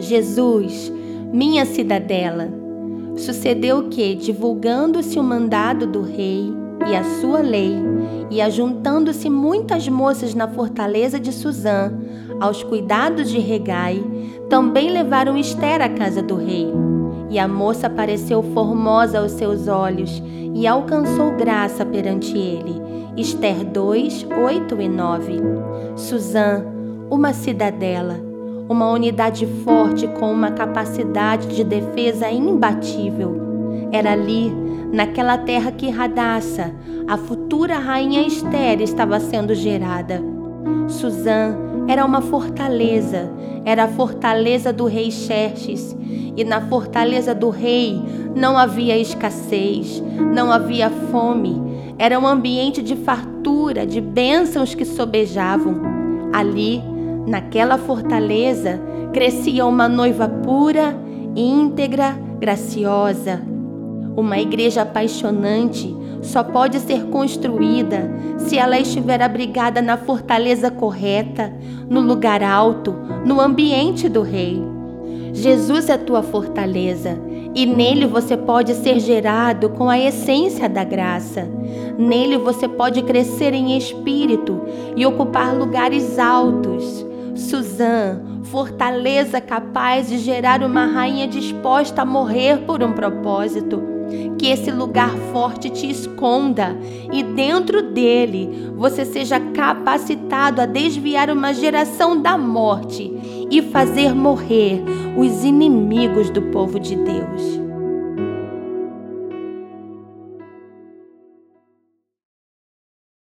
Jesus, minha cidadela. Sucedeu que, divulgando-se o mandado do rei e a sua lei, e ajuntando-se muitas moças na fortaleza de Suzã, aos cuidados de Regai, também levaram Esther à casa do rei. E a moça pareceu formosa aos seus olhos e alcançou graça perante ele. Esther 2, 8 e 9. Suzã, uma cidadela, uma unidade forte com uma capacidade de defesa imbatível. Era ali, naquela terra que Radassa, a futura rainha Esther, estava sendo gerada. Suzã era uma fortaleza, era a fortaleza do rei Xerxes, e na fortaleza do rei não havia escassez, não havia fome, era um ambiente de fartura, de bênçãos que sobejavam. Ali, naquela fortaleza, crescia uma noiva pura, íntegra, graciosa. Uma igreja apaixonante só pode ser construída se ela estiver abrigada na fortaleza correta, no lugar alto, no ambiente do Rei. Jesus é tua fortaleza e nele você pode ser gerado com a essência da graça. Nele você pode crescer em espírito e ocupar lugares altos. Fortaleza capaz de gerar uma rainha disposta a morrer por um propósito. Que esse lugar forte te esconda e dentro dele você seja capacitado a desviar uma geração da morte e fazer morrer os inimigos do povo de Deus.